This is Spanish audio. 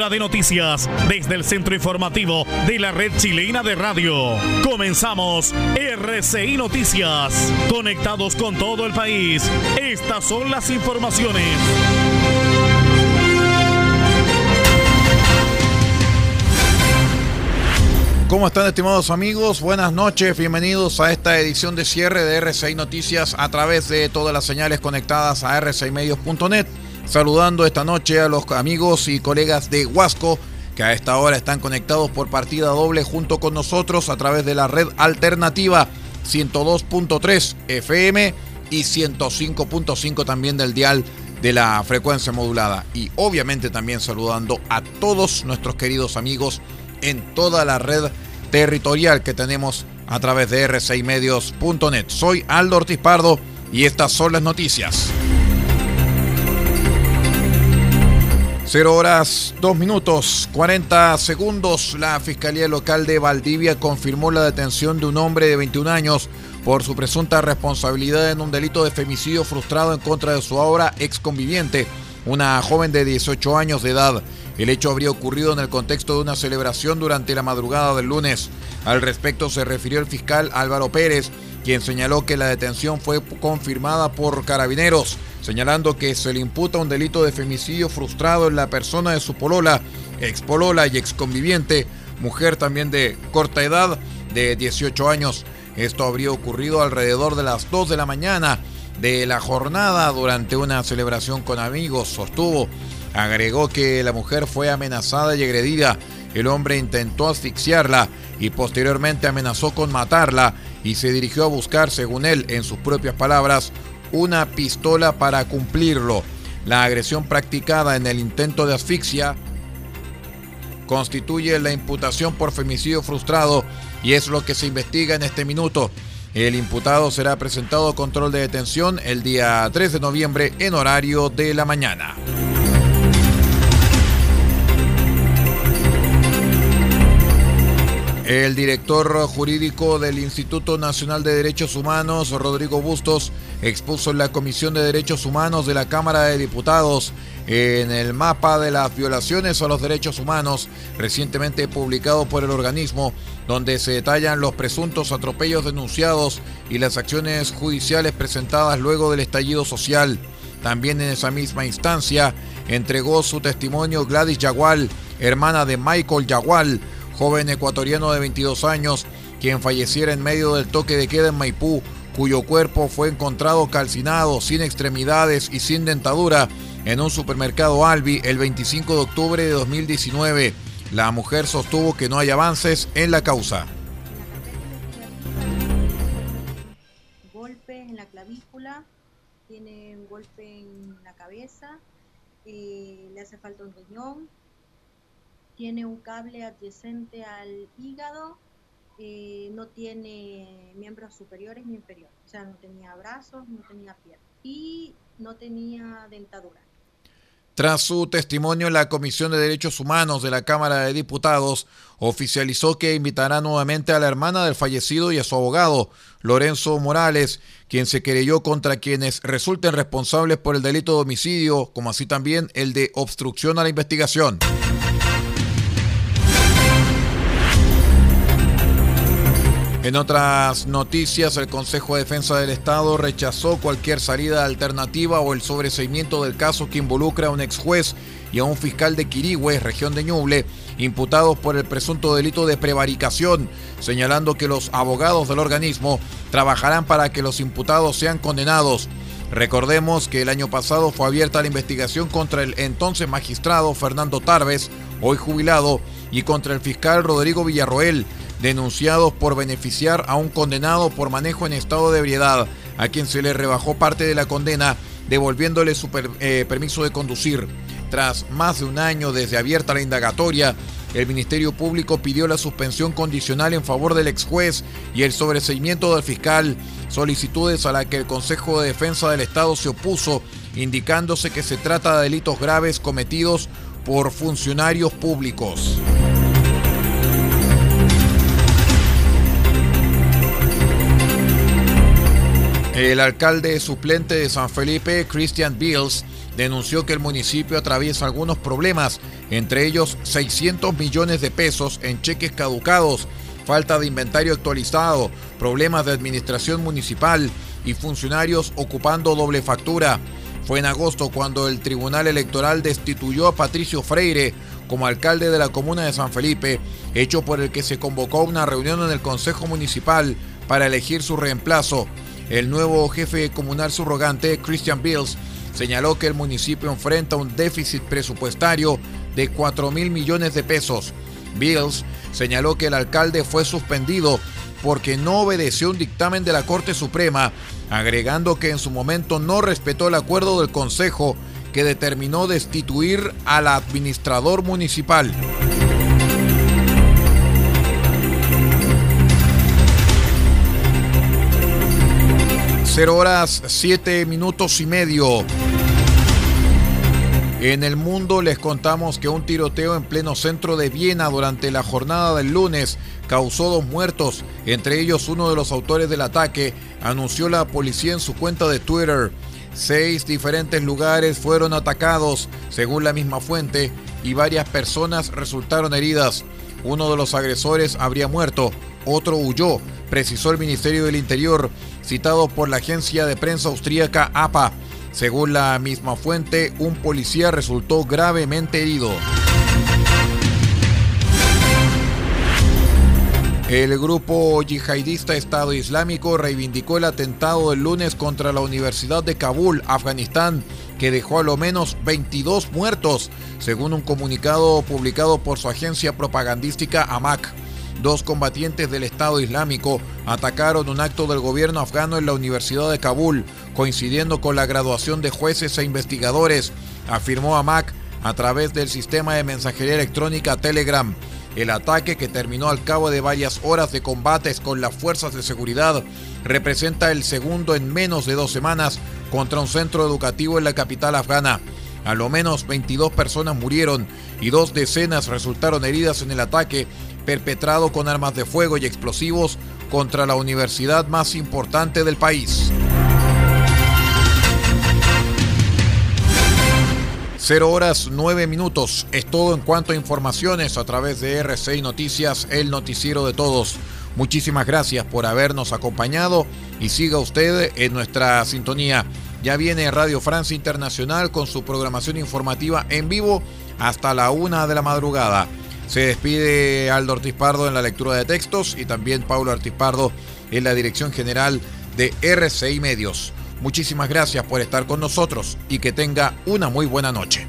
Hora de noticias desde el centro informativo de la red chilena de radio. Comenzamos RCI Noticias. Conectados con todo el país. Estas son las informaciones. ¿Cómo están estimados amigos? Buenas noches, bienvenidos a esta edición de cierre de RCI Noticias a través de todas las señales conectadas a rcimedios.net. Saludando esta noche a los amigos y colegas de Huasco que a esta hora están conectados por partida doble junto con nosotros a través de la red alternativa 102.3 FM y 105.5 también del dial de la frecuencia modulada. Y obviamente también saludando a todos nuestros queridos amigos en toda la red territorial que tenemos a través de r6medios.net. Soy Aldo Ortiz Pardo y estas son las noticias. 0 horas 2 minutos 40 segundos. La Fiscalía Local de Valdivia confirmó la detención de un hombre de 21 años por su presunta responsabilidad en un delito de femicidio frustrado en contra de su ahora ex conviviente, una joven de 18 años de edad. El hecho habría ocurrido en el contexto de una celebración durante la madrugada del lunes. Al respecto se refirió el fiscal Álvaro Pérez, quien señaló que la detención fue confirmada por carabineros, señalando que se le imputa un delito de femicidio frustrado en la persona de su polola, ex polola y ex conviviente, mujer también de corta edad, de 18 años. Esto habría ocurrido alrededor de las 2 de la mañana de la jornada durante una celebración con amigos, sostuvo. Agregó que la mujer fue amenazada y agredida. El hombre intentó asfixiarla y posteriormente amenazó con matarla y se dirigió a buscar, según él, en sus propias palabras, una pistola para cumplirlo. La agresión practicada en el intento de asfixia constituye la imputación por femicidio frustrado y es lo que se investiga en este minuto. El imputado será presentado a control de detención el día 3 de noviembre en horario de la mañana. El director jurídico del Instituto Nacional de Derechos Humanos, Rodrigo Bustos, expuso en la Comisión de Derechos Humanos de la Cámara de Diputados en el mapa de las violaciones a los derechos humanos recientemente publicado por el organismo, donde se detallan los presuntos atropellos denunciados y las acciones judiciales presentadas luego del estallido social. También en esa misma instancia entregó su testimonio Gladys Yagual, hermana de Michael Yagual, joven ecuatoriano de 22 años, quien falleciera en medio del toque de queda en Maipú, cuyo cuerpo fue encontrado calcinado, sin extremidades y sin dentadura, en un supermercado Albi el 25 de octubre de 2019. La mujer sostuvo que no hay avances en la causa. Golpes en la clavícula, tiene un golpe en la cabeza, eh, le hace falta un riñón, tiene un cable adyacente al hígado, eh, no tiene miembros superiores ni inferiores, o sea, no tenía brazos, no tenía piernas y no tenía dentadura. Tras su testimonio la Comisión de Derechos Humanos de la Cámara de Diputados, oficializó que invitará nuevamente a la hermana del fallecido y a su abogado, Lorenzo Morales, quien se querelló contra quienes resulten responsables por el delito de homicidio, como así también el de obstrucción a la investigación. En otras noticias, el Consejo de Defensa del Estado rechazó cualquier salida alternativa o el sobreseimiento del caso que involucra a un ex juez y a un fiscal de Quirigüe, región de Ñuble, imputados por el presunto delito de prevaricación, señalando que los abogados del organismo trabajarán para que los imputados sean condenados. Recordemos que el año pasado fue abierta la investigación contra el entonces magistrado Fernando Tarves, hoy jubilado, y contra el fiscal Rodrigo Villarroel, denunciados por beneficiar a un condenado por manejo en estado de ebriedad, a quien se le rebajó parte de la condena, devolviéndole su eh, permiso de conducir. Tras más de un año desde abierta la indagatoria, el Ministerio Público pidió la suspensión condicional en favor del ex juez y el sobreseimiento del fiscal, solicitudes a las que el Consejo de Defensa del Estado se opuso, indicándose que se trata de delitos graves cometidos por funcionarios públicos. El alcalde suplente de San Felipe, Christian Bills, denunció que el municipio atraviesa algunos problemas, entre ellos 600 millones de pesos en cheques caducados, falta de inventario actualizado, problemas de administración municipal y funcionarios ocupando doble factura. Fue en agosto cuando el Tribunal Electoral destituyó a Patricio Freire como alcalde de la comuna de San Felipe, hecho por el que se convocó una reunión en el Consejo Municipal para elegir su reemplazo. El nuevo jefe comunal subrogante, Christian Bills, señaló que el municipio enfrenta un déficit presupuestario de 4 mil millones de pesos. Bills señaló que el alcalde fue suspendido porque no obedeció un dictamen de la Corte Suprema, agregando que en su momento no respetó el acuerdo del Consejo que determinó destituir al administrador municipal. Horas, siete minutos y medio. En el mundo les contamos que un tiroteo en pleno centro de Viena durante la jornada del lunes causó dos muertos, entre ellos uno de los autores del ataque, anunció la policía en su cuenta de Twitter. Seis diferentes lugares fueron atacados, según la misma fuente, y varias personas resultaron heridas. Uno de los agresores habría muerto, otro huyó, precisó el Ministerio del Interior, citado por la agencia de prensa austríaca APA. Según la misma fuente, un policía resultó gravemente herido. El grupo yihadista Estado Islámico reivindicó el atentado del lunes contra la Universidad de Kabul, Afganistán, que dejó a lo menos 22 muertos, según un comunicado publicado por su agencia propagandística AMAC. Dos combatientes del Estado Islámico atacaron un acto del gobierno afgano en la Universidad de Kabul, coincidiendo con la graduación de jueces e investigadores, afirmó Amak a través del sistema de mensajería electrónica Telegram. El ataque, que terminó al cabo de varias horas de combates con las fuerzas de seguridad, representa el segundo en menos de dos semanas contra un centro educativo en la capital afgana. A lo menos 22 personas murieron y dos decenas resultaron heridas en el ataque perpetrado con armas de fuego y explosivos contra la universidad más importante del país. Cero horas nueve minutos. Es todo en cuanto a informaciones a través de RCI Noticias, el noticiero de todos. Muchísimas gracias por habernos acompañado y siga usted en nuestra sintonía. Ya viene Radio Francia Internacional con su programación informativa en vivo hasta la una de la madrugada. Se despide Aldo Ortiz Pardo en la lectura de textos y también Paulo Ortiz Pardo en la dirección general de RCI Medios. Muchísimas gracias por estar con nosotros y que tenga una muy buena noche.